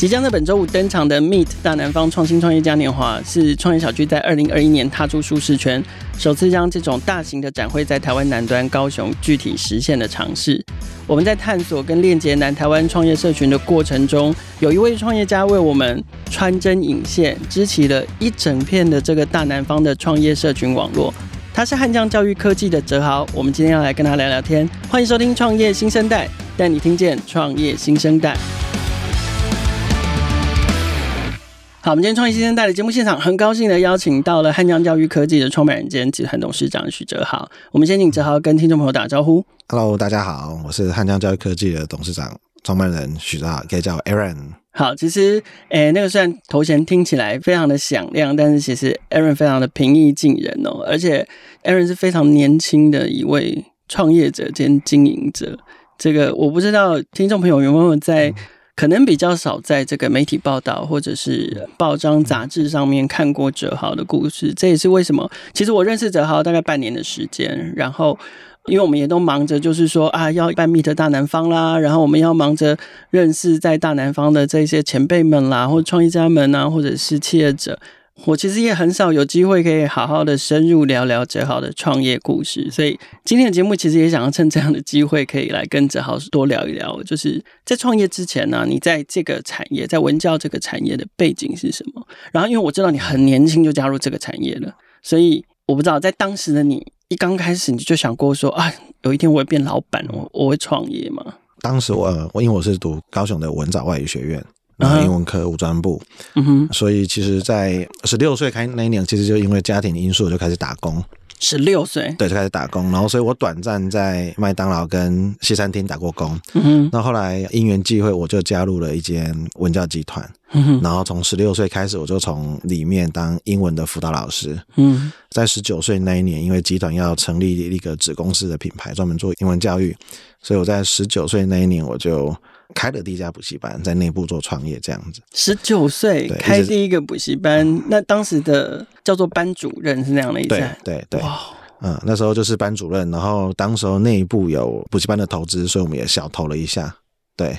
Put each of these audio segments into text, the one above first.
即将在本周五登场的 Meet 大南方创新创业嘉年华，是创业小聚在二零二一年踏出舒适圈，首次将这种大型的展会在台湾南端高雄具体实现的尝试。我们在探索跟链接南台湾创业社群的过程中，有一位创业家为我们穿针引线，织起了一整片的这个大南方的创业社群网络。他是汉江教育科技的哲豪，我们今天要来跟他聊聊天。欢迎收听创业新生代，带你听见创业新生代。好，我们今天创业新生代的节目现场，很高兴的邀请到了汉江教育科技的创办人兼集团董事长许哲豪。我们先请哲豪跟听众朋友打招呼。Hello，大家好，我是汉江教育科技的董事长、创办人许哲豪，可以叫我 Aaron。好，其实，诶、欸，那个虽然头衔听起来非常的响亮，但是其实 Aaron 非常的平易近人哦，而且 Aaron 是非常年轻的一位创业者兼经营者。这个我不知道听众朋友有没有在。嗯可能比较少在这个媒体报道或者是报章杂志上面看过哲豪的故事，这也是为什么。其实我认识哲豪大概半年的时间，然后因为我们也都忙着，就是说啊，要办 Meet 大南方啦，然后我们要忙着认识在大南方的这些前辈们啦，或创业家们啊，或者是企业者。我其实也很少有机会可以好好的深入聊聊哲豪的创业故事，所以今天的节目其实也想要趁这样的机会，可以来跟哲豪多聊一聊。就是在创业之前呢、你在这个产业，在文教这个产业的背景是什么？然后，因为我知道你很年轻就加入这个产业了，所以我不知道在当时的你一刚开始你就想过说啊，有一天我会变老板，我我会创业吗？当时我我因为我是读高雄的文藻外语学院。然后英文科五专部，嗯哼，所以其实，在十六岁开那一年，其实就因为家庭因素就开始打工。十六岁，对，就开始打工。然后，所以我短暂在麦当劳跟西餐厅打过工。嗯哼，那后来因缘际会，我就加入了一间文教集团。嗯哼，然后从十六岁开始，我就从里面当英文的辅导老师。嗯，在十九岁那一年，因为集团要成立一个子公司的品牌，专门做英文教育，所以我在十九岁那一年，我就。开了第一家补习班，在内部做创业这样子。十九岁开第一个补习班，那当时的叫做班主任是那样的一个。对对对，哇，嗯，那时候就是班主任，然后当时候内部有补习班的投资，所以我们也小投了一下。对，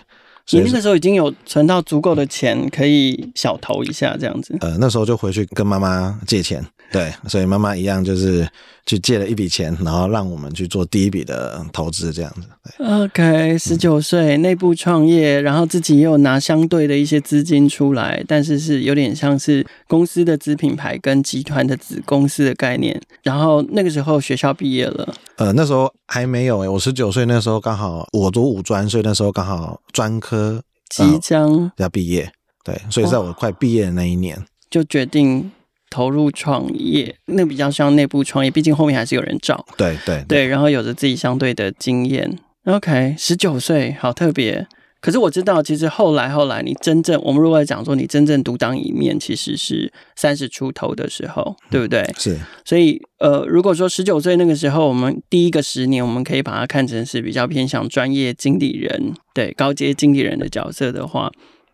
你那个时候已经有存到足够的钱，可以小投一下这样子。呃，那时候就回去跟妈妈借钱。对，所以妈妈一样就是去借了一笔钱，然后让我们去做第一笔的投资，这样子。OK，十九岁内部创业，然后自己也有拿相对的一些资金出来，但是是有点像是公司的子品牌跟集团的子公司的概念。然后那个时候学校毕业了，呃，那时候还没有诶、欸，我十九岁那时候刚好我读五专，所以那时候刚好专科即将要毕业，对，所以在我快毕业的那一年就决定。投入创业，那比较像内部创业，毕竟后面还是有人找。对对对，然后有着自己相对的经验。OK，十九岁，好特别。可是我知道，其实后来后来，你真正我们如果来讲说，你真正独当一面，其实是三十出头的时候，对不对？是。所以呃，如果说十九岁那个时候，我们第一个十年，我们可以把它看成是比较偏向专业经理人，对，高阶经理人的角色的话。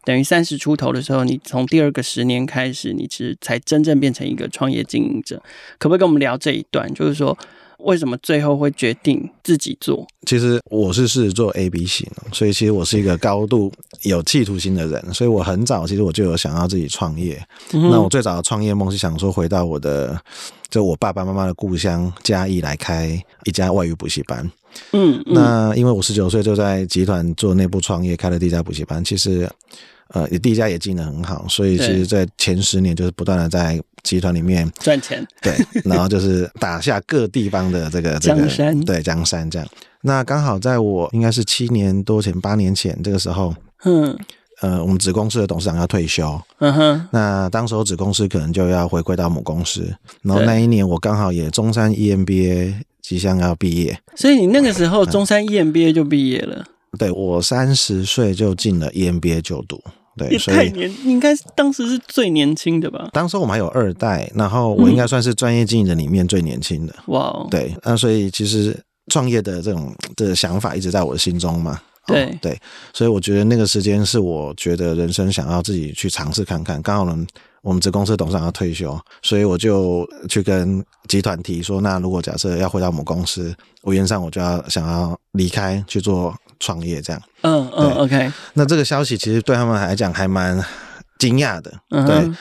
等于三十出头的时候，你从第二个十年开始，你其实才真正变成一个创业经营者。可不可以跟我们聊这一段？就是说，为什么最后会决定自己做？其实我是狮子座 A B 型，所以其实我是一个高度有企图心的人。所以我很早，其实我就有想要自己创业。嗯、那我最早的创业梦是想说，回到我的就我爸爸妈妈的故乡嘉义来开一家外语补习班。嗯，嗯，那因为我十九岁就在集团做内部创业，开了第一家补习班。其实。呃，第一家也经营得很好，所以其实，在前十年就是不断的在集团里面赚钱，对，然后就是打下各地方的这个这个江山，对江山这样。那刚好在我应该是七年多前、八年前这个时候，嗯，呃，我们子公司的董事长要退休，嗯哼，那当时候子公司可能就要回归到母公司，然后那一年我刚好也中山 EMBA 即将要毕业，所以你那个时候中山 EMBA 就毕业了。对，我三十岁就进了 EMBA 就读，对，也太年，应该当时是最年轻的吧？当时我们还有二代，然后我应该算是专业经营人里面最年轻的。哇、嗯，对，那所以其实创业的这种的想法一直在我的心中嘛。对、哦、对，所以我觉得那个时间是我觉得人生想要自己去尝试看看。刚好呢，我们子公司董事长要退休，所以我就去跟集团提说，那如果假设要回到母公司，我原上我就要想要离开去做。创业这样。嗯嗯，OK。那这个消息其实对他们来讲还蛮惊讶的，嗯、对，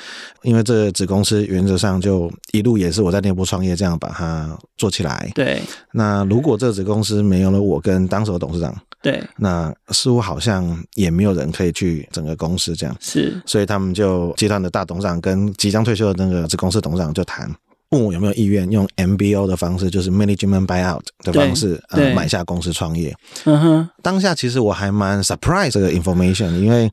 因为这个子公司原则上就一路也是我在内部创业，这样把它做起来。对，那如果这个子公司没有了我跟当时的董事长，对，那似乎好像也没有人可以去整个公司这样。是，所以他们就集团的大董事长跟即将退休的那个子公司董事长就谈，问我有没有意愿用 MBO 的方式，就是 Management Buyout 的方式，呃，买下公司创业。嗯哼，当下其实我还蛮 surprise 这个 information，因为。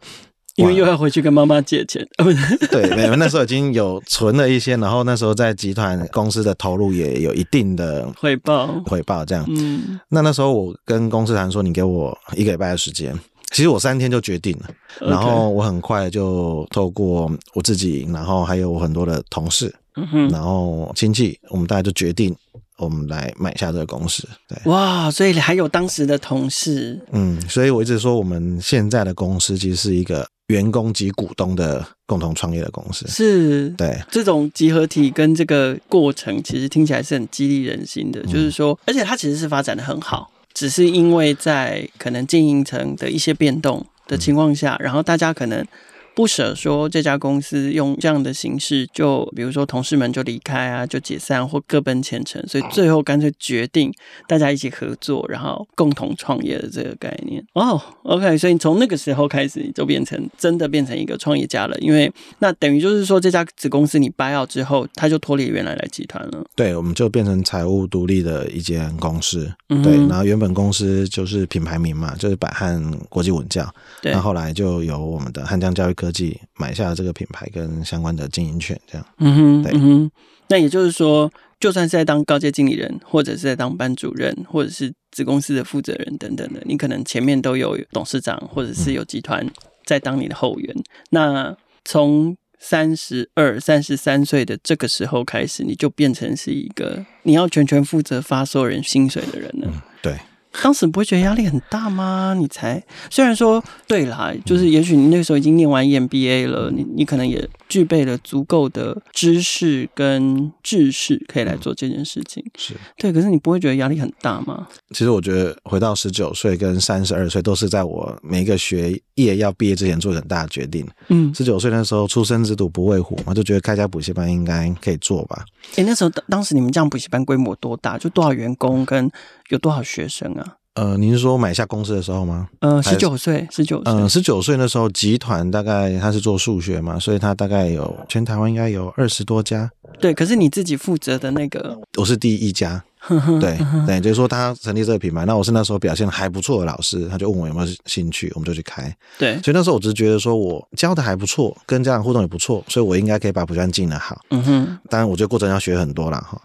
因为又要回去跟妈妈借钱，对，没有，那时候已经有存了一些，然后那时候在集团公司的投入也有一定的回报，回报这样。嗯，那那时候我跟公司谈说，你给我一个礼拜的时间，其实我三天就决定了，然后我很快就透过我自己，然后还有我很多的同事，嗯哼，然后亲戚，我们大家就决定。我们来买下这个公司，对，哇，所以还有当时的同事，嗯，所以我一直说，我们现在的公司其实是一个员工及股东的共同创业的公司，是，对，这种集合体跟这个过程，其实听起来是很激励人心的，嗯、就是说，而且它其实是发展的很好，只是因为在可能经营层的一些变动的情况下，嗯、然后大家可能。不舍说这家公司用这样的形式，就比如说同事们就离开啊，就解散或各奔前程，所以最后干脆决定大家一起合作，然后共同创业的这个概念。哦，OK，所以从那个时候开始，你就变成真的变成一个创业家了。因为那等于就是说，这家子公司你 buy out 之后，它就脱离原来的集团了。对，我们就变成财务独立的一间公司。嗯、对，然后原本公司就是品牌名嘛，就是百翰国际文教。对，然后后来就由我们的汉江教育科技买下了这个品牌跟相关的经营权，这样。嗯哼，对嗯哼。那也就是说，就算是在当高阶经理人，或者是在当班主任，或者是子公司的负责人等等的，你可能前面都有董事长，或者是有集团在当你的后援。嗯、那从三十二、三十三岁的这个时候开始，你就变成是一个你要全权负责发所有人薪水的人了。嗯、对。当时不会觉得压力很大吗？你才虽然说对啦，就是也许你那个时候已经念完 EMBA 了，你你可能也具备了足够的知识跟知识，可以来做这件事情。是对，可是你不会觉得压力很大吗？其实我觉得回到十九岁跟三十二岁都是在我每一个学业要毕业之前做很大的决定。嗯，十九岁那时候出生之犊不畏虎嘛，就觉得开家补习班应该可以做吧。诶、欸，那时候当当时你们这样补习班规模多大？就多少员工跟有多少学生啊？呃，您是说买下公司的时候吗？呃，十九岁，十九岁，嗯，十九岁那时候，集团大概他是做数学嘛，所以他大概有全台湾应该有二十多家。对，可是你自己负责的那个，我是第一家。对对，就是说他成立这个品牌，那我是那时候表现还不错的老师，他就问我有没有兴趣，我们就去开。对，所以那时候我只是觉得说我教的还不错，跟家长互动也不错，所以我应该可以把补习班经营的好。嗯哼，当然我觉得过程要学很多了哈。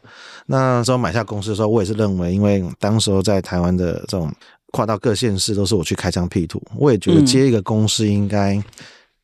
那时候买下公司的时候，我也是认为，因为当时候在台湾的这种跨到各县市都是我去开疆辟土，我也觉得接一个公司应该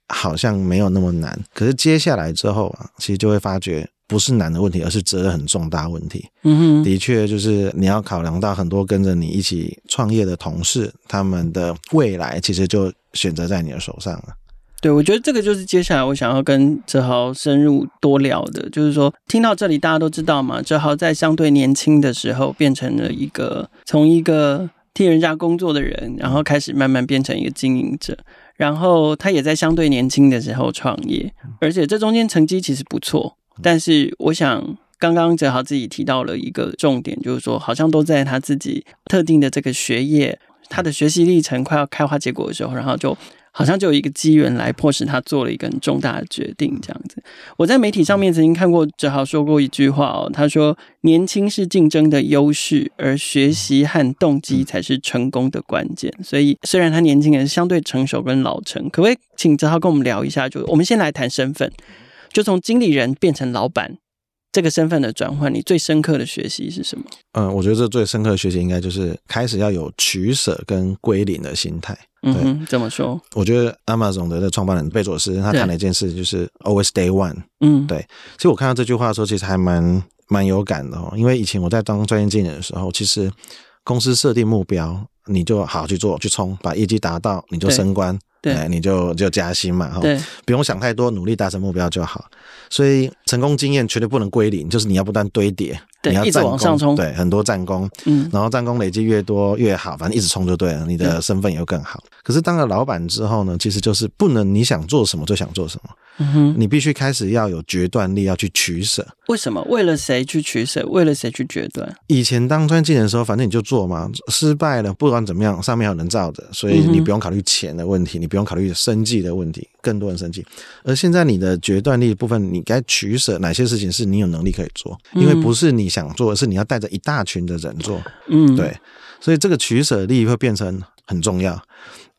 好像没有那么难。嗯、可是接下来之后啊，其实就会发觉。不是难的问题，而是责任很重大问题。嗯哼，的确，就是你要考量到很多跟着你一起创业的同事，他们的未来其实就选择在你的手上了。对，我觉得这个就是接下来我想要跟哲豪深入多聊的，就是说，听到这里大家都知道嘛，哲豪在相对年轻的时候变成了一个从一个替人家工作的人，然后开始慢慢变成一个经营者，然后他也在相对年轻的时候创业，而且这中间成绩其实不错。但是，我想刚刚哲豪自己提到了一个重点，就是说，好像都在他自己特定的这个学业，他的学习历程快要开花结果的时候，然后就好像就有一个机缘来迫使他做了一个很重大的决定，这样子。我在媒体上面曾经看过哲豪说过一句话哦，他说：“年轻是竞争的优势，而学习和动机才是成功的关键。”所以，虽然他年轻人相对成熟跟老成，可不可以请哲豪跟我们聊一下？就我们先来谈身份。就从经理人变成老板这个身份的转换，你最深刻的学习是什么？嗯，我觉得这最深刻的学习应该就是开始要有取舍跟归零的心态。嗯哼，怎么说？我觉得 Amazon 的创办人贝佐斯他谈了一件事，就是 Always Day One。嗯，对。其实我看到这句话的时候，其实还蛮蛮有感的哦。因为以前我在当专业经理的时候，其实公司设定目标，你就好好去做，去冲，把业绩达到，你就升官。对，你就就加薪嘛，哈，不用想太多，努力达成目标就好。所以成功经验绝对不能归零，就是你要不断堆叠，你要一直往上冲，对，很多战功，嗯，然后战功累积越多越好，反正一直冲就对了，你的身份也会更好。可是当了老板之后呢，其实就是不能你想做什么就想做什么，你必须开始要有决断力，要去取舍。为什么？为了谁去取舍？为了谁去决断？以前当专业经理的时候，反正你就做嘛，失败了不管怎么样，上面有人罩着，所以你不用考虑钱的问题，你不用考虑生计的问题，更多人生计。而现在你的决断力的部分，你该取舍哪些事情是你有能力可以做，因为不是你。想做而是你要带着一大群的人做，嗯，对，所以这个取舍力会变成很重要。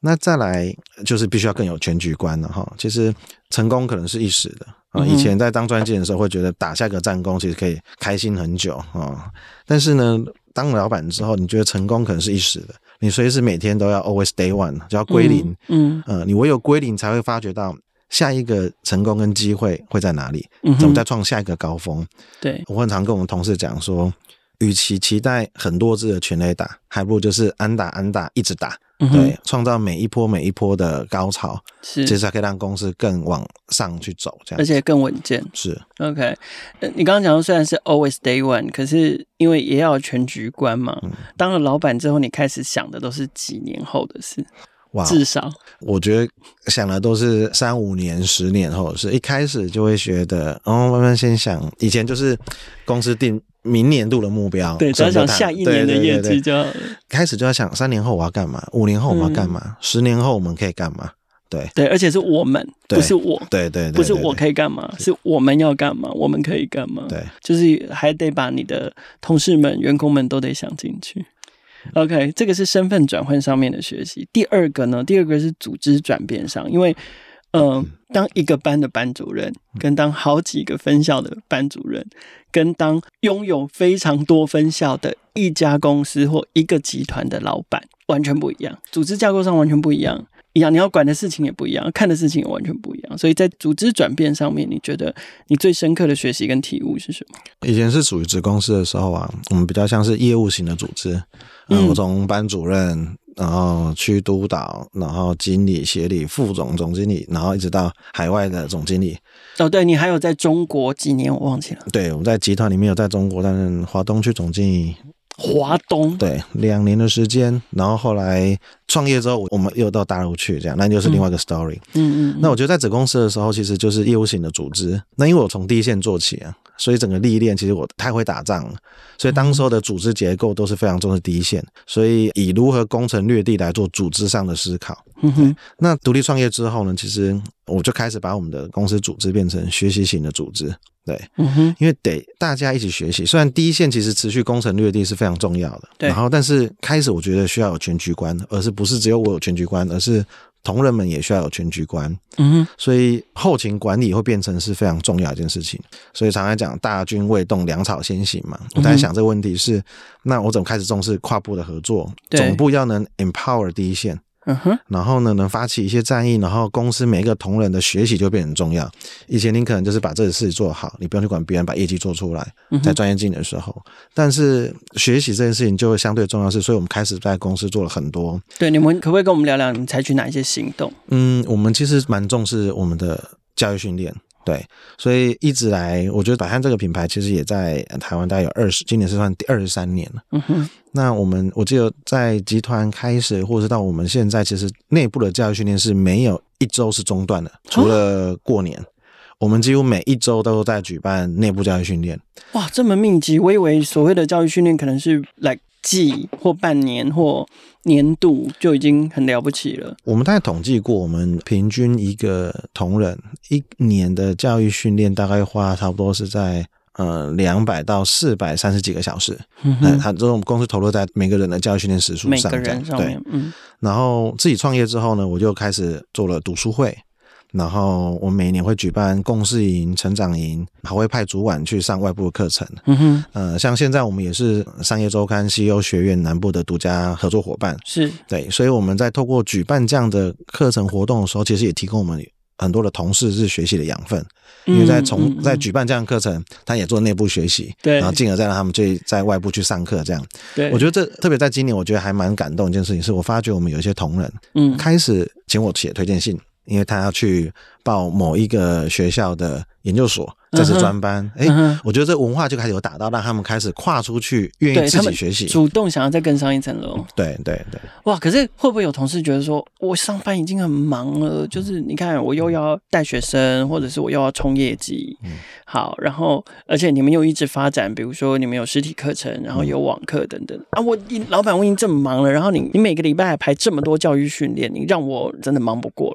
那再来就是必须要更有全局观了哈。其实成功可能是一时的啊。以前在当专辑的时候，会觉得打下个战功其实可以开心很久啊。但是呢，当老板之后，你觉得成功可能是一时的，你随时每天都要 always day one，就要归零，嗯，呃，你唯有归零才会发觉到。下一个成功跟机会会在哪里？怎么再创下一个高峰？对，我很常跟我们同事讲说，与其期待很多支的全垒打，还不如就是安打安打一直打，对，创造每一波每一波的高潮，是，其实才可以让公司更往上去走，这样，而且更稳健。是，OK。你刚刚讲的虽然是 always day one，可是因为也要全局观嘛。当了老板之后，你开始想的都是几年后的事。哇，至少我觉得想的都是三五年、十年后，的事一开始就会觉得，哦，慢慢先想，以前就是公司定明年度的目标，对，只要想下一年的业绩就好。开始就要想三年后我要干嘛，五年后我们要干嘛，嗯、十年后我们可以干嘛？对对，而且是我们，不是我，对，对，对，不是我可以干嘛，是我们要干嘛，我们可以干嘛？对，就是还得把你的同事们、员工们都得想进去。OK，这个是身份转换上面的学习。第二个呢，第二个是组织转变上，因为，嗯、呃，当一个班的班主任，跟当好几个分校的班主任，跟当拥有非常多分校的一家公司或一个集团的老板，完全不一样，组织架构上完全不一样。一样，你要管的事情也不一样，看的事情也完全不一样。所以在组织转变上面，你觉得你最深刻的学习跟体悟是什么？以前是属于子公司的时候啊，我们比较像是业务型的组织。嗯，我从班主任，然后区督导，然后经理、协理、副总、总经理，然后一直到海外的总经理。哦，对，你还有在中国几年？我忘记了。对，我们在集团里面有在中国担任华东区总经理。华东对，两年的时间，然后后来创业之后，我们又到大陆去，这样，那就是另外一个 story。嗯嗯，嗯。那我觉得在子公司的时候，其实就是业务型的组织。那因为我从第一线做起啊，所以整个历练，其实我太会打仗了，所以当时候的组织结构都是非常重视第一线，所以以如何攻城略地来做组织上的思考。嗯哼。那独立创业之后呢，其实我就开始把我们的公司组织变成学习型的组织。对，嗯哼，因为得大家一起学习。虽然第一线其实持续攻城略地是非常重要的，对。然后，但是开始我觉得需要有全局观，而是不是只有我有全局观，而是同仁们也需要有全局观。嗯哼，所以后勤管理会变成是非常重要的一件事情。所以常常讲大军未动，粮草先行嘛。我在想这个问题是，那我怎么开始重视跨部的合作？总部要能 empower 第一线。嗯哼，然后呢，能发起一些战役，然后公司每一个同仁的学习就变得很重要。以前你可能就是把这个事做好，你不用去管别人把业绩做出来，在专业经理的时候。嗯、但是学习这件事情就会相对重要，是所以我们开始在公司做了很多。对，你们可不可以跟我们聊聊你采取哪一些行动？嗯，我们其实蛮重视我们的教育训练。对，所以一直来，我觉得百翰这个品牌其实也在台湾大概有二十，今年是算第二十三年了。嗯哼。那我们我记得在集团开始，或者是到我们现在，其实内部的教育训练是没有一周是中断的，除了过年，哦、我们几乎每一周都在举办内部教育训练。哇，这么密集！我以为所谓的教育训练可能是来。季或半年或年度就已经很了不起了。我们大概统计过，我们平均一个同仁一年的教育训练大概花差不多是在呃两百到四百三十几个小时。嗯哼，他这种公司投入在每个人的教育训练时数上，每个人上面。对，嗯。然后自己创业之后呢，我就开始做了读书会。然后我每年会举办共事营、成长营，还会派主管去上外部的课程。嗯哼，呃，像现在我们也是商业周刊 CEO 学院南部的独家合作伙伴。是对，所以我们在透过举办这样的课程活动的时候，其实也提供我们很多的同事是学习的养分。因为在从在举办这样的课程，他也做内部学习，对，然后进而再让他们去在外部去上课，这样。对，我觉得这特别在今年，我觉得还蛮感动一件事情，是我发觉我们有一些同仁，嗯，开始请我写推荐信。因为他要去报某一个学校的研究所。这是专班，哎、我觉得这文化就开始有打到，让他们开始跨出去，愿意自己学习，主动想要再更上一层楼。对对对，哇！可是会不会有同事觉得说，我上班已经很忙了，就是你看我又要带学生，或者是我又要冲业绩，嗯、好，然后而且你们又一直发展，比如说你们有实体课程，然后有网课等等、嗯、啊，我老板我已经这么忙了，然后你你每个礼拜还排这么多教育训练，你让我真的忙不过来。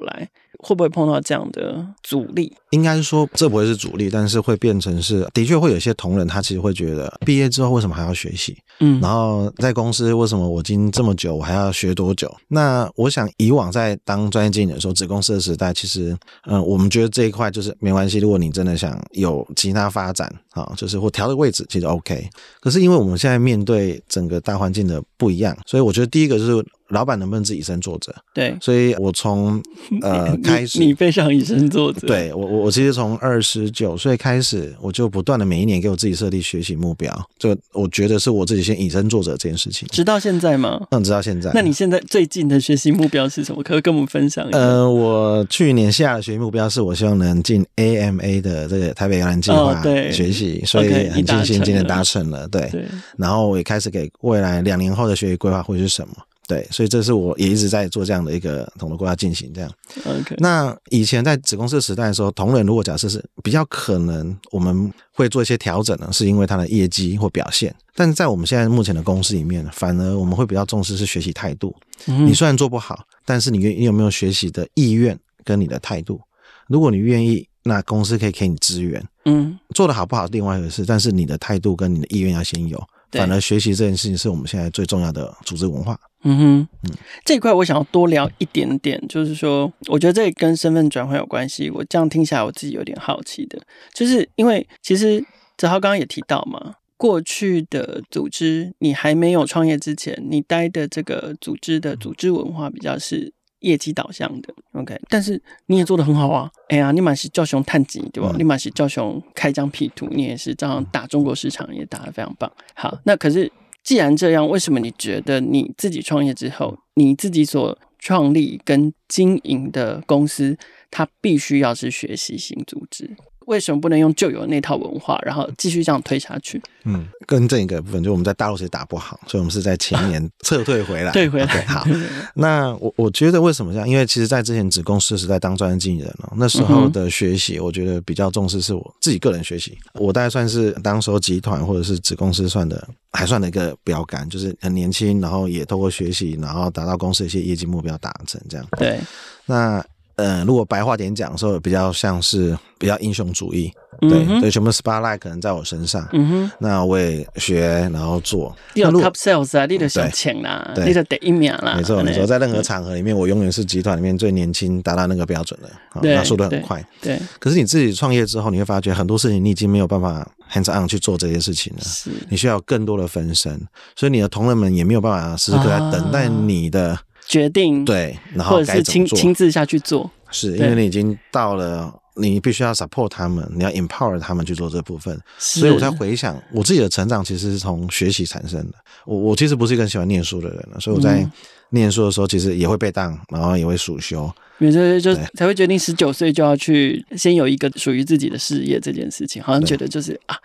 会不会碰到这样的阻力？应该是说，这不会是阻力，但是会变成是，的确会有些同仁他其实会觉得，毕业之后为什么还要学习？嗯，然后在公司为什么我已经这么久，我还要学多久？那我想以往在当专业经理的时候，子公司的时代，其实，嗯，我们觉得这一块就是没关系。如果你真的想有其他发展啊，就是或调的位置，其实 OK。可是因为我们现在面对整个大环境的不一样，所以我觉得第一个就是。老板能不能自己以身作则？对，所以我从 呃开始，你非常以身作则。对我，我我其实从二十九岁开始，我就不断的每一年给我自己设立学习目标。这我觉得是我自己先以身作则这件事情。直到现在吗？嗯，直到现在。那你现在最近的学习目标是什么？可以跟我们分享一下？呃，我去年下的学习目标是我希望能进 AMA 的这个台北摇篮计划学习，哦、所以很庆幸今年达成了。对，对然后我也开始给未来两年后的学习规划会是什么？对，所以这是我也一直在做这样的一个统筹规划进行这样。OK，那以前在子公司时代的时候，同仁如果假设是比较可能，我们会做一些调整呢，是因为他的业绩或表现。但是在我们现在目前的公司里面，反而我们会比较重视是学习态度。嗯。你虽然做不好，但是你愿你有没有学习的意愿跟你的态度？如果你愿意，那公司可以给你资源。嗯，做的好不好另外一回事，但是你的态度跟你的意愿要先有。反而学习这件事情是我们现在最重要的组织文化。嗯哼，嗯，这一块我想要多聊一点点，就是说，我觉得这跟身份转换有关系。我这样听起来，我自己有点好奇的，就是因为其实子豪刚刚也提到嘛，过去的组织，你还没有创业之前，你待的这个组织的组织文化比较是业绩导向的。OK，但是你也做得很好啊。哎呀，你满是叫熊探级对吧？嗯、你满是叫熊开疆辟土，你也是这样打中国市场，也打得非常棒。好，那可是。既然这样，为什么你觉得你自己创业之后，你自己所创立跟经营的公司，它必须要是学习型组织？为什么不能用旧有的那套文化，然后继续这样推下去？嗯，更正一个部分，就我们在大陆其实打不好，所以我们是在前年撤退回来。退回来。Okay, 好，那我我觉得为什么这样？因为其实，在之前子公司时代当专业经理人哦，那时候的学习，我觉得比较重视是我自己个人学习。我大概算是当时候集团或者是子公司算的还算的一个标杆，就是很年轻，然后也透过学习，然后达到公司的一些业绩目标达成这样。对，那。嗯，如果白话点讲的时候，比较像是比较英雄主义，对，所以全部 spotlight 可能在我身上，嗯哼，那我也学，然后做。你有 top sales 啊，你得想抢啦，你得第一名啦。没错，没错，在任何场合里面，我永远是集团里面最年轻，达到那个标准的，那速度很快。对。可是你自己创业之后，你会发觉很多事情你已经没有办法 hands on 去做这些事情了，是，你需要更多的分身，所以你的同仁们也没有办法时时刻在等待你的。决定对，然后或者是亲亲自下去做，是因为你已经到了，你必须要 support 他们，你要 empower 他们去做这部分，所以我在回想我自己的成长，其实是从学习产生的。我我其实不是一个很喜欢念书的人，所以我在念书的时候，其实也会被当，然后也会暑修。因为这就才会决定十九岁就要去先有一个属于自己的事业这件事情，好像觉得就是啊，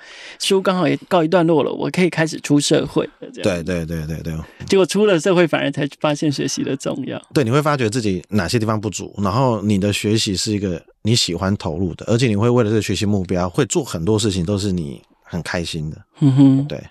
书刚好也告一段落了，我可以开始出社会了这样。对对对对对，结果出了社会反而才发现学习的重要。对，你会发觉自己哪些地方不足，然后你的学习是一个你喜欢投入的，而且你会为了这个学习目标会做很多事情，都是你很开心的。嗯哼，对。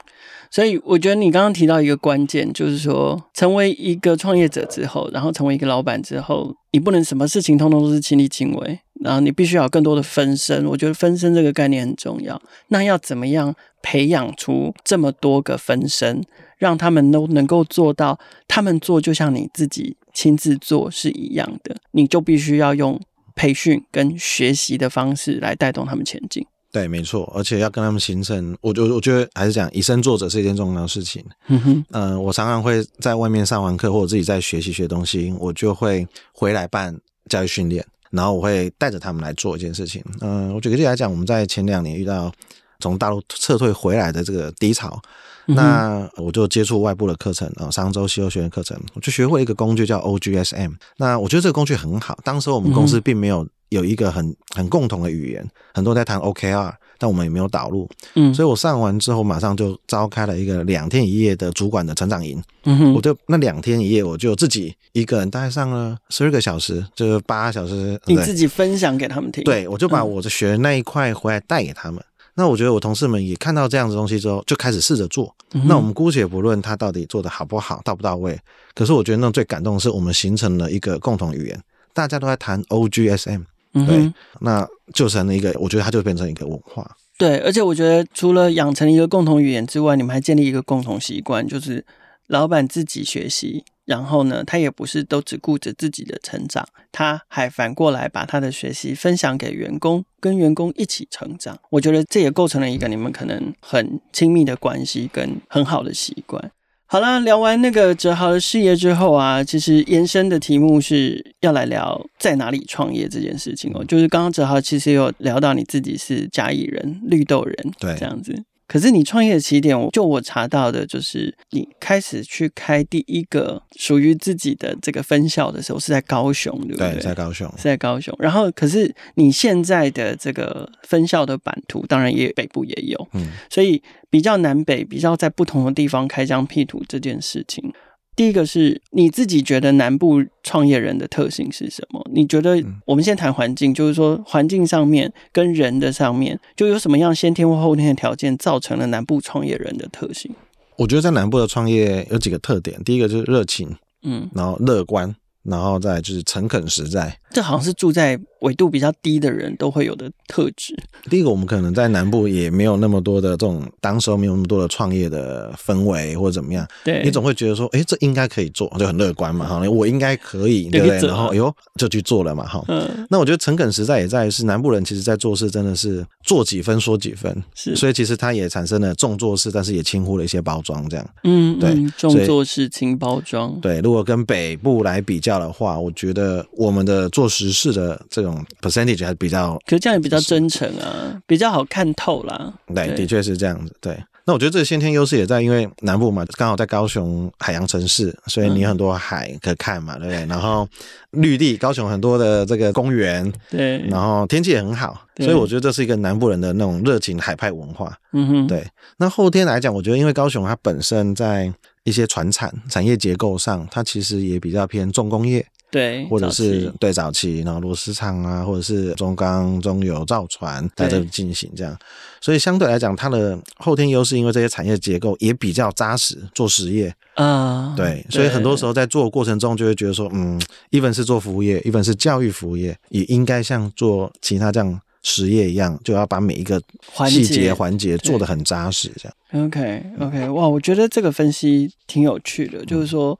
所以我觉得你刚刚提到一个关键，就是说，成为一个创业者之后，然后成为一个老板之后，你不能什么事情通通都是亲力亲为，然后你必须要有更多的分身。我觉得分身这个概念很重要。那要怎么样培养出这么多个分身，让他们都能够做到，他们做就像你自己亲自做是一样的，你就必须要用培训跟学习的方式来带动他们前进。对，没错，而且要跟他们形成，我我我觉得还是讲以身作则是一件重要的事情。嗯哼，嗯、呃，我常常会在外面上完课，或者自己在学习学东西，我就会回来办教育训练，然后我会带着他们来做一件事情。嗯、呃，我举个例来讲，我们在前两年遇到从大陆撤退回来的这个低潮，嗯、那我就接触外部的课程啊，商周西欧学院课程，我就学会一个工具叫 OGSM。那我觉得这个工具很好。当时我们公司并没有有一个很很共同的语言，很多人在谈 OKR，但我们也没有导入。嗯，所以我上完之后，马上就召开了一个两天一夜的主管的成长营。嗯哼，我就那两天一夜，我就自己一个人大概上了十二个小时，就是八小时。你自己分享给他们听。对，我就把我的学的那一块回来带给他们。那我觉得我同事们也看到这样子东西之后，就开始试着做。嗯、那我们姑且不论他到底做的好不好，到不到位，可是我觉得那种最感动的是我们形成了一个共同语言，大家都在谈 OGSM，对，嗯、那就成了一个，我觉得它就变成一个文化。对，而且我觉得除了养成一个共同语言之外，你们还建立一个共同习惯，就是老板自己学习。然后呢，他也不是都只顾着自己的成长，他还反过来把他的学习分享给员工，跟员工一起成长。我觉得这也构成了一个你们可能很亲密的关系跟很好的习惯。好了，聊完那个哲豪的事业之后啊，其实延伸的题目是要来聊在哪里创业这件事情哦。就是刚刚哲豪其实有聊到你自己是嘉义人、绿豆人，对，这样子。可是你创业的起点，就我查到的，就是你开始去开第一个属于自己的这个分校的时候，是在高雄，对不对？对，在高雄，是在高雄。然后，可是你现在的这个分校的版图，当然也北部也有，嗯，所以比较南北，比较在不同的地方开疆辟土这件事情。第一个是你自己觉得南部创业人的特性是什么？你觉得我们先谈环境，就是说环境上面跟人的上面，就有什么样先天或后天的条件造成了南部创业人的特性？我觉得在南部的创业有几个特点，第一个就是热情，嗯，然后乐观。然后再就是诚恳实在，这好像是住在纬度比较低的人都会有的特质。第一个，我们可能在南部也没有那么多的这种，当时候没有那么多的创业的氛围或者怎么样。对，你总会觉得说，哎，这应该可以做，就很乐观嘛，哈，我应该可以，对不对？然后，哎呦，就去做了嘛，哈。嗯。那我觉得诚恳实在也在于是南部人，其实在做事真的是做几分说几分，是。所以其实他也产生了重做事，但是也轻忽了一些包装，这样。嗯，对，重做事轻包装。对，如果跟北部来比较。的话，我觉得我们的做实事的这种 percentage 还是比较，可是这样也比较真诚啊，比较好看透啦。对，的确是这样子。对，那我觉得这个先天优势也在，因为南部嘛，刚好在高雄海洋城市，所以你很多海可看嘛，对不对？然后绿地，高雄很多的这个公园，对，然后天气也很好，所以我觉得这是一个南部人的那种热情海派文化。嗯哼，对。那后天来讲，我觉得因为高雄它本身在一些船产产业结构上，它其实也比较偏重工业，对，或者是对早期，然后螺丝厂啊，或者是中钢、中油、造船在这里进行这样，所以相对来讲，它的后天优势，因为这些产业结构也比较扎实，做实业啊，对，所以很多时候在做的过程中，就会觉得说，嗯，一份是做服务业，一份是教育服务业，也应该像做其他这样。实业一样，就要把每一个细节环节做得很扎实，这样。OK OK，哇，我觉得这个分析挺有趣的，就是说，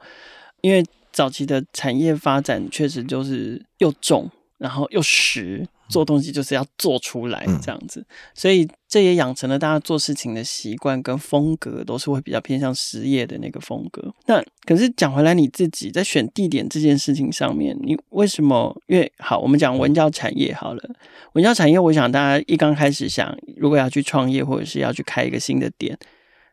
因为早期的产业发展确实就是又重，然后又实。做东西就是要做出来这样子，所以这也养成了大家做事情的习惯跟风格，都是会比较偏向实业的那个风格。那可是讲回来，你自己在选地点这件事情上面，你为什么？因为好，我们讲文教产业好了，文教产业，我想大家一刚开始想，如果要去创业或者是要去开一个新的店，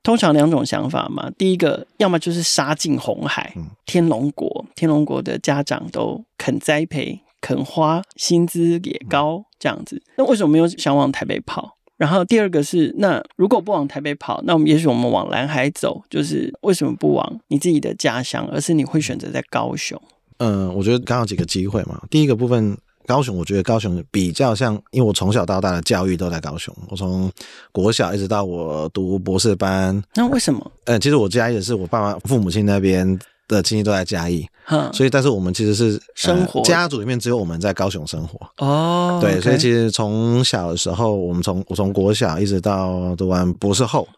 通常两种想法嘛。第一个，要么就是杀进红海，天龙国，天龙国的家长都肯栽培。肯花，薪资也高，这样子。那为什么没有想往台北跑？然后第二个是，那如果不往台北跑，那我们也许我们往蓝海走，就是为什么不往你自己的家乡，而是你会选择在高雄？嗯，我觉得刚好几个机会嘛。第一个部分，高雄，我觉得高雄比较像，因为我从小到大的教育都在高雄，我从国小一直到我读博士班。那为什么？嗯，其实我家也是我爸妈父母亲那边。的亲戚都在嘉义，所以但是我们其实是生活家族里面只有我们在高雄生活哦，对，所以其实从小的时候，我们从我从国小一直到读完博士后，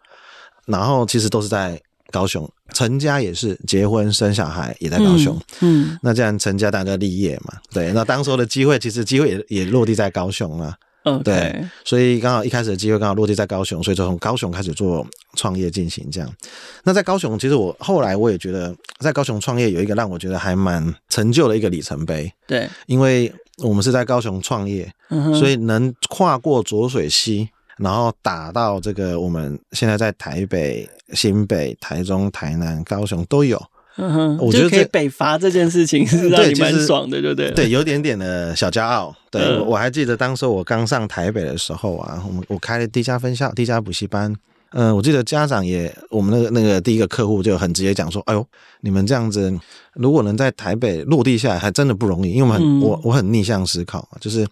然后其实都是在高雄，成家也是结婚生小孩也在高雄，嗯，那这样成家大家立业嘛，对，那当时候的机会其实机会也也落地在高雄了。Okay. 对，所以刚好一开始的机会刚好落地在高雄，所以就从高雄开始做创业进行这样。那在高雄，其实我后来我也觉得，在高雄创业有一个让我觉得还蛮成就的一个里程碑。对，因为我们是在高雄创业，嗯、所以能跨过浊水溪然后打到这个我们现在在台北、新北、台中、台南、高雄都有。嗯哼，我觉得可以北伐这件事情 是让你蛮爽的，对不对？对，有点点的小骄傲。对，嗯、我还记得当时我刚上台北的时候啊，我们我开了第一家分校，第一家补习班。嗯、呃，我记得家长也，我们那个那个第一个客户就很直接讲说：“哎呦，你们这样子，如果能在台北落地下来，还真的不容易。”因为我们很、嗯、我我很逆向思考嘛，就是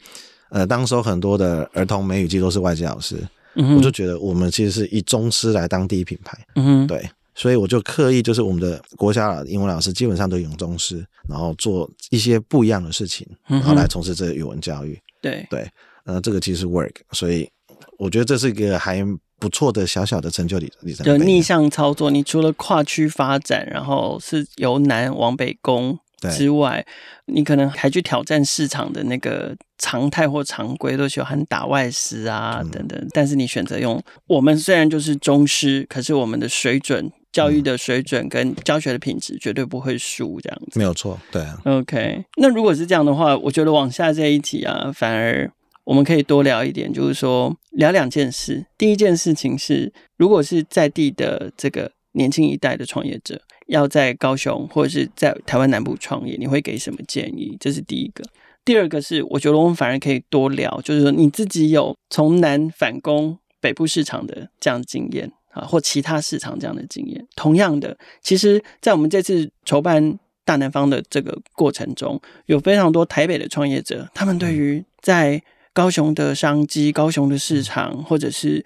呃，当时候很多的儿童美语机都是外籍老师，嗯、我就觉得我们其实是以中师来当第一品牌。嗯，对。所以我就刻意就是我们的国小英文老师基本上都用中师，然后做一些不一样的事情，然后来从事这个语文教育。对、嗯、对，呃，这个其实 work，所以我觉得这是一个还不错的小小的成就里里程。就逆向操作，你除了跨区发展，然后是由南往北攻之外，你可能还去挑战市场的那个常态或常规，都喜欢打外师啊、嗯、等等。但是你选择用我们虽然就是中师，可是我们的水准。教育的水准跟教学的品质绝对不会输，这样子没有错，对啊。OK，那如果是这样的话，我觉得往下这一题啊，反而我们可以多聊一点，就是说聊两件事。第一件事情是，如果是在地的这个年轻一代的创业者要在高雄或者是在台湾南部创业，你会给什么建议？这是第一个。第二个是，我觉得我们反而可以多聊，就是说你自己有从南反攻北部市场的这样的经验。啊，或其他市场这样的经验，同样的，其实，在我们这次筹办大南方的这个过程中，有非常多台北的创业者，他们对于在高雄的商机、高雄的市场，或者是。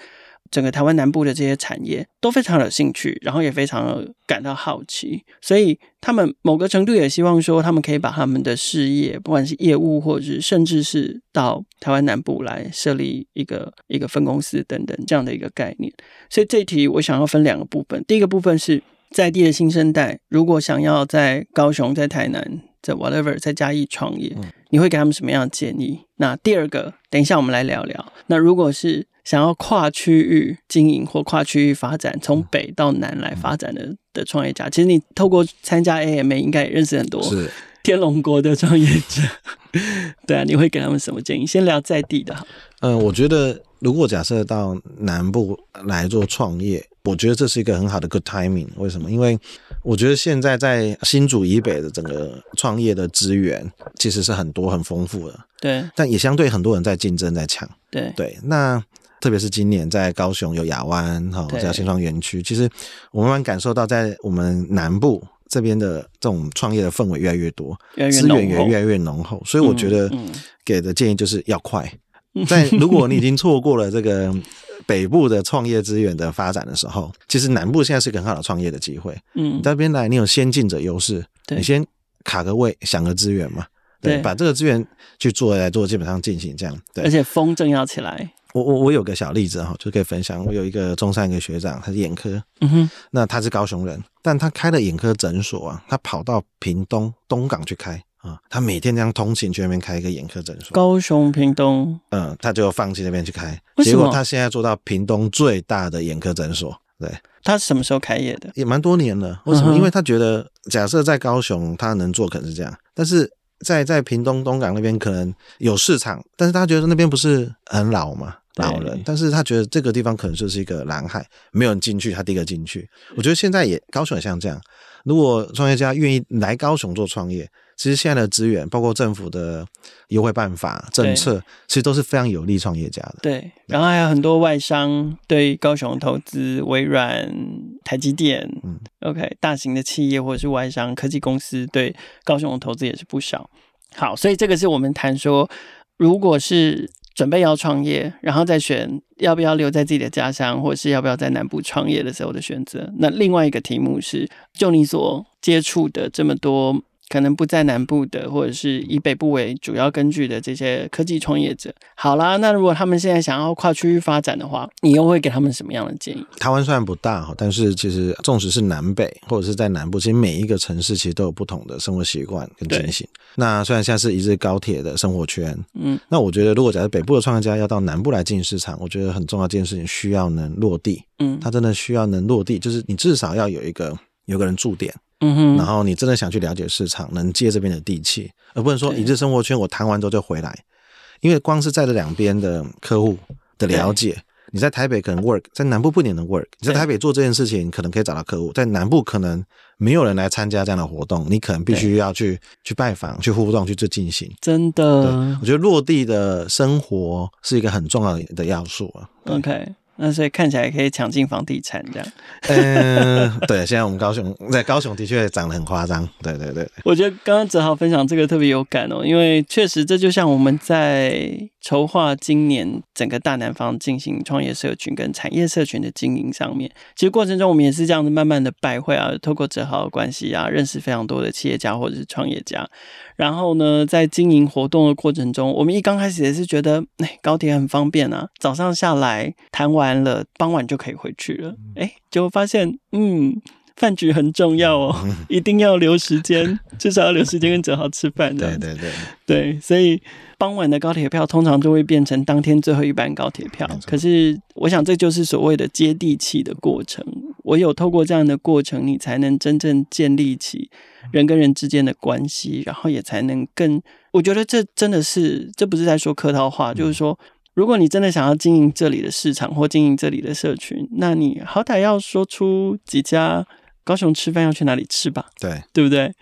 整个台湾南部的这些产业都非常有兴趣，然后也非常感到好奇，所以他们某个程度也希望说，他们可以把他们的事业，不管是业务，或者是甚至是到台湾南部来设立一个一个分公司等等这样的一个概念。所以这一题我想要分两个部分，第一个部分是在地的新生代，如果想要在高雄、在台南、在 whatever 在嘉义创业，你会给他们什么样的建议？那第二个，等一下我们来聊聊。那如果是想要跨区域经营或跨区域发展，从北到南来发展的的创业家，其实你透过参加 AMA 应该也认识很多是 天龙国的创业者。对啊，你会给他们什么建议？先聊在地的。嗯、呃，我觉得如果假设到南部来做创业，我觉得这是一个很好的 good timing。为什么？因为我觉得现在在新竹以北的整个创业的资源其实是很多很丰富的。对，但也相对很多人在竞争在抢。对对，那。特别是今年在高雄有亚湾哈，叫新创园区，其实我慢慢感受到，在我们南部这边的这种创业的氛围越来越多，资源也越来越浓厚，所以我觉得给的建议就是要快。在如果你已经错过了这个北部的创业资源的发展的时候，其实南部现在是个很好的创业的机会。嗯，到这边来，你有先进者优势，你先卡个位，想个资源嘛，对，把这个资源去做来做，基本上进行这样。对，而且风正要起来。我我我有个小例子哈，就可以分享。我有一个中山一个学长，他是眼科，嗯哼，那他是高雄人，但他开了眼科诊所啊，他跑到屏东东港去开啊，他每天这样通勤去那边开一个眼科诊所。高雄屏东，嗯，他就放弃那边去开，结果他现在做到屏东最大的眼科诊所。对，他什么时候开业的？也蛮多年了。为什么？因为他觉得，假设在高雄他能做，可能是这样，但是在在屏东东港那边可能有市场，但是他觉得那边不是很老嘛。老人，但是他觉得这个地方可能就是一个蓝海，没有人进去，他第一个进去。我觉得现在也高雄也像这样，如果创业家愿意来高雄做创业，其实现在的资源，包括政府的优惠办法、政策，其实都是非常有利创业家的。对，然后还有很多外商对高雄投资，微软、台积电，嗯，OK，大型的企业或者是外商科技公司对高雄的投资也是不少。好，所以这个是我们谈说，如果是。准备要创业，然后再选要不要留在自己的家乡，或者是要不要在南部创业的时候的选择。那另外一个题目是，就你所接触的这么多。可能不在南部的，或者是以北部为主要根据的这些科技创业者，好啦，那如果他们现在想要跨区域发展的话，你又会给他们什么样的建议？台湾虽然不大哈，但是其实纵使是南北或者是在南部，其实每一个城市其实都有不同的生活习惯跟情形。那虽然现在是一日高铁的生活圈，嗯，那我觉得如果假设北部的创业家要到南部来进市场，我觉得很重要一件事情需要能落地，嗯，他真的需要能落地，就是你至少要有一个有个人驻点。嗯哼，然后你真的想去了解市场，能接这边的地气，而不能说一日生活圈我谈完之后就回来，因为光是在这两边的客户的了解，你在台北可能 work，在南部不一定能 work。你在台北做这件事情，可能可以找到客户，在南部可能没有人来参加这样的活动，你可能必须要去去拜访、去互动、去做进行。真的，我觉得落地的生活是一个很重要的要素啊。OK。那所以看起来可以抢进房地产这样，嗯，对，现在我们高雄在高雄的确涨得很夸张，对对对。我觉得刚刚哲豪分享这个特别有感哦，因为确实这就像我们在筹划今年整个大南方进行创业社群跟产业社群的经营上面，其实过程中我们也是这样子慢慢的拜会啊，透过哲豪的关系啊，认识非常多的企业家或者是创业家。然后呢，在经营活动的过程中，我们一刚开始也是觉得，哎，高铁很方便啊，早上下来谈完了，傍晚就可以回去了。哎，结果发现，嗯，饭局很重要哦，一定要留时间，至少要留时间跟哲豪吃饭。对对对对，所以傍晚的高铁票通常就会变成当天最后一班高铁票。可是，我想这就是所谓的接地气的过程。唯有透过这样的过程，你才能真正建立起。人跟人之间的关系，然后也才能更。我觉得这真的是，这不是在说客套话，就是说，如果你真的想要经营这里的市场或经营这里的社群，那你好歹要说出几家高雄吃饭要去哪里吃吧，对，对不对？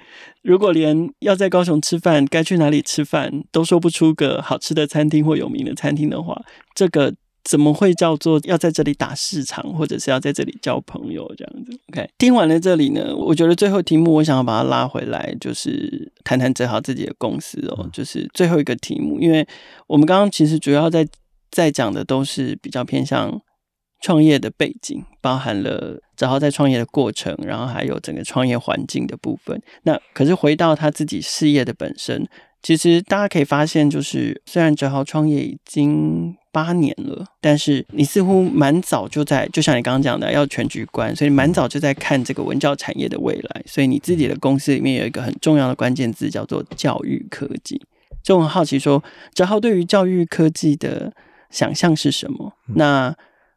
如果连要在高雄吃饭该去哪里吃饭都说不出个好吃的餐厅或有名的餐厅的话，这个。怎么会叫做要在这里打市场，或者是要在这里交朋友这样子？OK，听完了这里呢，我觉得最后题目我想要把它拉回来，就是谈谈哲豪自己的公司哦，就是最后一个题目，因为我们刚刚其实主要在在讲的都是比较偏向创业的背景，包含了哲豪在创业的过程，然后还有整个创业环境的部分。那可是回到他自己事业的本身。其实大家可以发现，就是虽然哲豪创业已经八年了，但是你似乎蛮早就在，就像你刚刚讲的，要全局观，所以蛮早就在看这个文教产业的未来。所以你自己的公司里面有一个很重要的关键字，叫做教育科技。就很好奇说，哲豪对于教育科技的想象是什么？那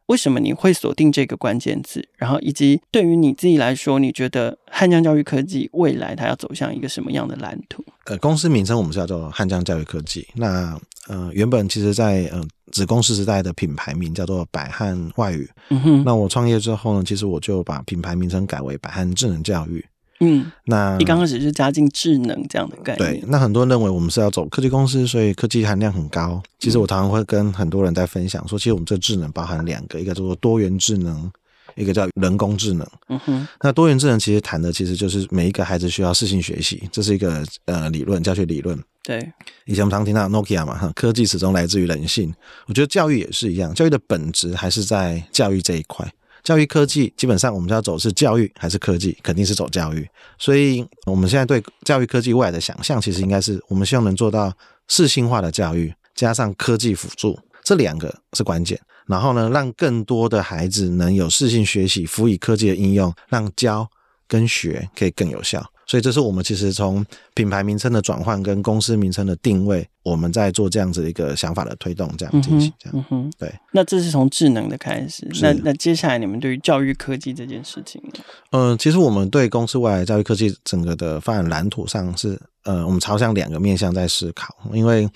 为什么你会锁定这个关键字？然后以及对于你自己来说，你觉得汉江教育科技未来它要走向一个什么样的蓝图？呃，公司名称我们是叫做汉江教育科技。那呃，原本其实在呃子公司时代的品牌名叫做百汉外语。嗯哼。那我创业之后呢，其实我就把品牌名称改为百汉智能教育。嗯，那一刚开始是加进智能这样的概念。对，那很多人认为我们是要走科技公司，所以科技含量很高。其实我常常会跟很多人在分享说，其实我们这智能包含两个，一个叫做多元智能，一个叫人工智能。嗯哼，那多元智能其实谈的其实就是每一个孩子需要适性学习，这是一个呃理论，教学理论。对，以前我们常听到 Nokia 嘛，哈，科技始终来自于人性。我觉得教育也是一样，教育的本质还是在教育这一块。教育科技基本上，我们要走是教育还是科技，肯定是走教育。所以，我们现在对教育科技未来的想象，其实应该是我们希望能做到适性化的教育，加上科技辅助，这两个是关键。然后呢，让更多的孩子能有适性学习，辅以科技的应用，让教跟学可以更有效。所以，这是我们其实从品牌名称的转换跟公司名称的定位，我们在做这样子的一个想法的推动，这样进行，这样。嗯哼，对。那这是从智能的开始，那那接下来你们对于教育科技这件事情呢？嗯、呃，其实我们对公司未来教育科技整个的发展蓝图上是，呃，我们朝向两个面向在思考，因为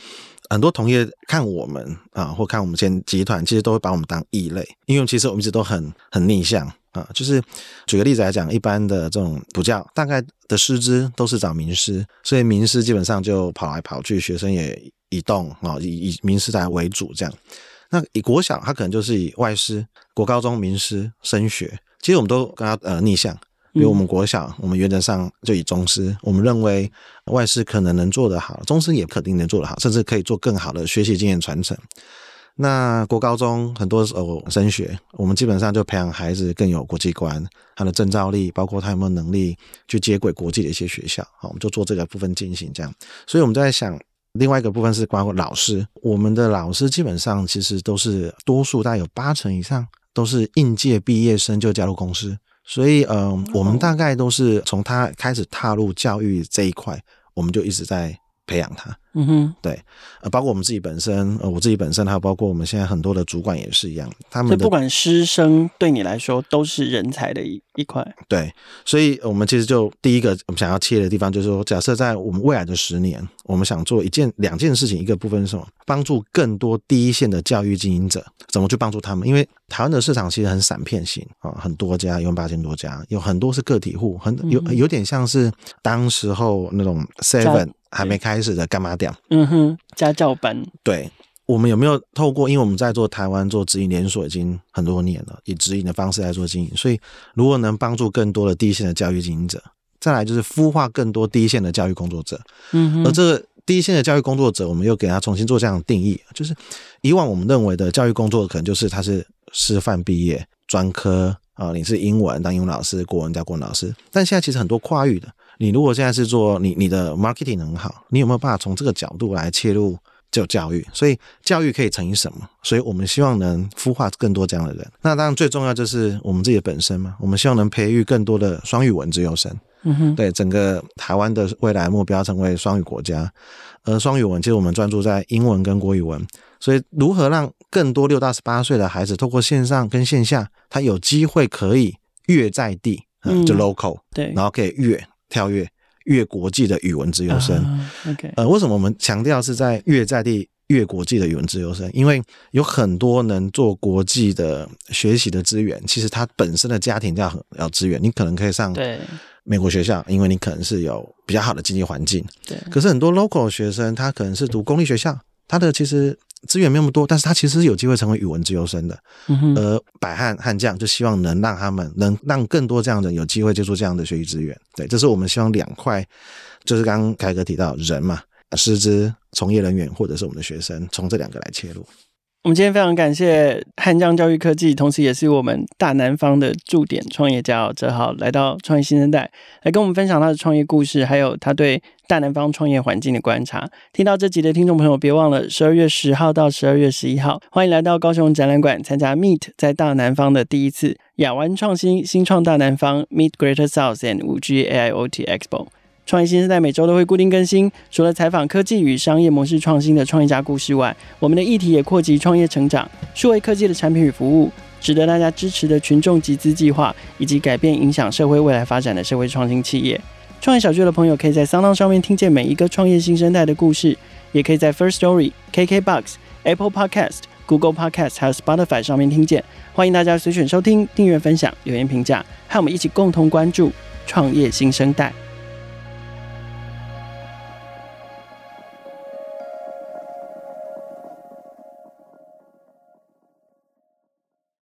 很多同业看我们啊，或看我们现集团，其实都会把我们当异类，因为其实我们一直都很很逆向。啊，就是举个例子来讲，一般的这种补教，大概的师资都是找名师，所以名师基本上就跑来跑去，学生也移动啊，以以名师来为主这样。那以国小，他可能就是以外师；国高中名师升学，其实我们都跟他呃逆向。比如我们国小，我们原则上就以中师，我们认为外师可能能做得好，中师也肯定能做得好，甚至可以做更好的学习经验传承。那国高中很多时候升学，我们基本上就培养孩子更有国际观，他的证照力，包括他有没有能力去接轨国际的一些学校，好，我们就做这个部分进行这样。所以我们在想，另外一个部分是包括老师，我们的老师基本上其实都是多数大概有八成以上都是应届毕业生就加入公司，所以嗯、呃，我们大概都是从他开始踏入教育这一块，我们就一直在培养他。嗯哼，对，呃，包括我们自己本身，呃，我自己本身，还有包括我们现在很多的主管也是一样，他们不管师生对你来说都是人才的一一块。对，所以我们其实就第一个我们想要切的地方就是说，假设在我们未来的十年，我们想做一件两件事情，一个部分是什么？帮助更多第一线的教育经营者，怎么去帮助他们？因为台湾的市场其实很散片型啊，很多家，一万八千多家，有很多是个体户，很有有点像是当时候那种 Seven。还没开始的干嘛点？嗯哼，家教班。对，我们有没有透过？因为我们在做台湾做直营连锁已经很多年了，以直营的方式来做经营，所以如果能帮助更多的第一线的教育经营者，再来就是孵化更多第一线的教育工作者。嗯哼，而这个第一线的教育工作者，我们又给他重新做这样的定义，就是以往我们认为的教育工作可能就是他是师范毕业、专科啊，你是英文当英文老师，国文当国文老师，但现在其实很多跨域的。你如果现在是做你你的 marketing 很好，你有没有办法从这个角度来切入就教育？所以教育可以乘以什么？所以我们希望能孵化更多这样的人。那当然最重要就是我们自己的本身嘛，我们希望能培育更多的双语文资优生。嗯哼，对整个台湾的未来目标成为双语国家。而双语文其实我们专注在英文跟国语文，所以如何让更多六到十八岁的孩子透过线上跟线下，他有机会可以越在地，嗯，就 local，对，然后可以越。跳跃越国际的语文自由生，uh,，OK，呃，为什么我们强调是在越在地越国际的语文自由生？因为有很多能做国际的学习的资源，其实他本身的家庭就要很要资源，你可能可以上对美国学校，因为你可能是有比较好的经济环境，对。可是很多 local 学生，他可能是读公立学校，他的其实。资源没那么多，但是他其实是有机会成为语文资优生的。嗯哼。而百汉悍将就希望能让他们能让更多这样的人有机会接触这样的学习资源。对，这是我们希望两块，就是刚刚凯哥提到人嘛，师资从业人员或者是我们的学生，从这两个来切入。我们今天非常感谢汉江教育科技，同时也是我们大南方的驻点创业家哲豪来到创业新生代，来跟我们分享他的创业故事，还有他对大南方创业环境的观察。听到这集的听众朋友，别忘了十二月十号到十二月十一号，欢迎来到高雄展览馆参加 Meet 在大南方的第一次亚湾创新新创大南方 Meet Greater South and 5G AIoT Expo。创业新生代每周都会固定更新，除了采访科技与商业模式创新的创业家故事外，我们的议题也扩及创业成长、数位科技的产品与服务、值得大家支持的群众集资计划，以及改变影响社会未来发展的社会创新企业。创业小聚的朋友可以在 Sound 上面听见每一个创业新生代的故事，也可以在 First Story、KKBox、Apple Podcast、Google Podcast 还有 Spotify 上面听见。欢迎大家随选收听、订阅、分享、留言、评价，和我们一起共同关注创业新生代。